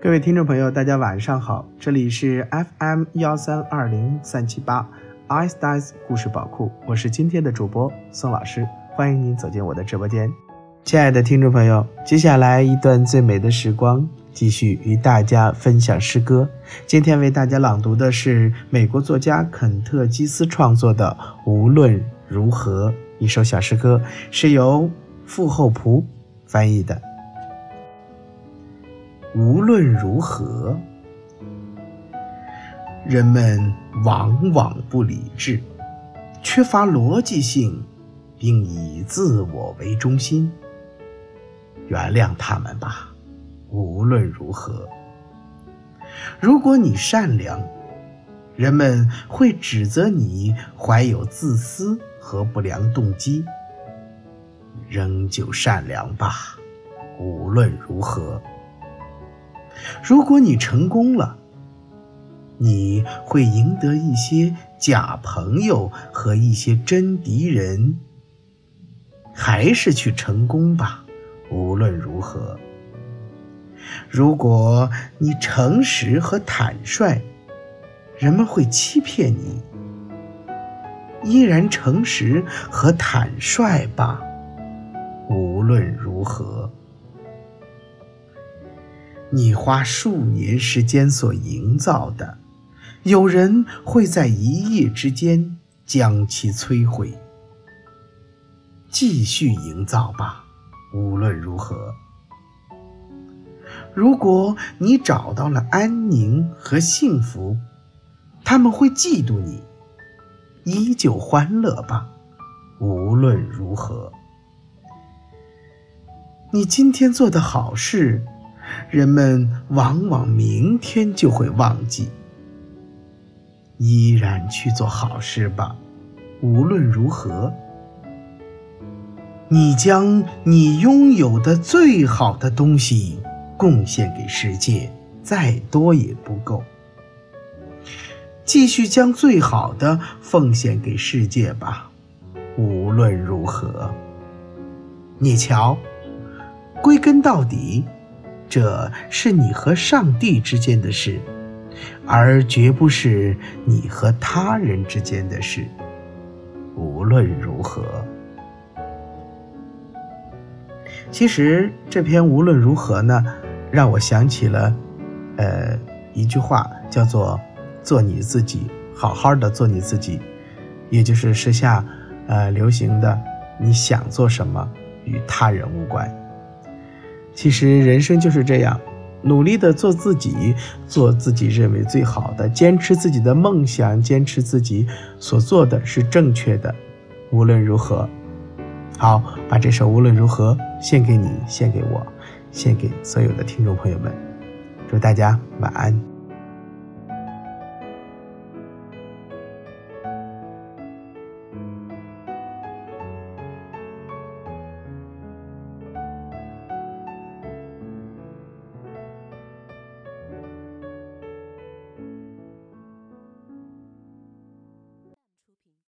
各位听众朋友，大家晚上好，这里是 FM 幺三二零三七八 i s t y s 故事宝库，我是今天的主播宋老师，欢迎您走进我的直播间。亲爱的听众朋友，接下来一段最美的时光，继续与大家分享诗歌。今天为大家朗读的是美国作家肯特基斯创作的《无论如何》一首小诗歌，是由傅厚朴翻译的。无论如何，人们往往不理智，缺乏逻辑性，并以自我为中心。原谅他们吧。无论如何，如果你善良，人们会指责你怀有自私和不良动机。仍旧善良吧。无论如何。如果你成功了，你会赢得一些假朋友和一些真敌人。还是去成功吧，无论如何。如果你诚实和坦率，人们会欺骗你。依然诚实和坦率吧，无论如何。你花数年时间所营造的，有人会在一夜之间将其摧毁。继续营造吧，无论如何。如果你找到了安宁和幸福，他们会嫉妒你。依旧欢乐吧，无论如何。你今天做的好事。人们往往明天就会忘记。依然去做好事吧，无论如何。你将你拥有的最好的东西贡献给世界，再多也不够。继续将最好的奉献给世界吧，无论如何。你瞧，归根到底。这是你和上帝之间的事，而绝不是你和他人之间的事。无论如何，其实这篇无论如何呢，让我想起了，呃，一句话，叫做“做你自己，好好的做你自己”，也就是时下，呃，流行的“你想做什么，与他人无关”。其实人生就是这样，努力的做自己，做自己认为最好的，坚持自己的梦想，坚持自己所做的是正确的。无论如何，好，把这首《无论如何》献给你，献给我，献给所有的听众朋友们。祝大家晚安。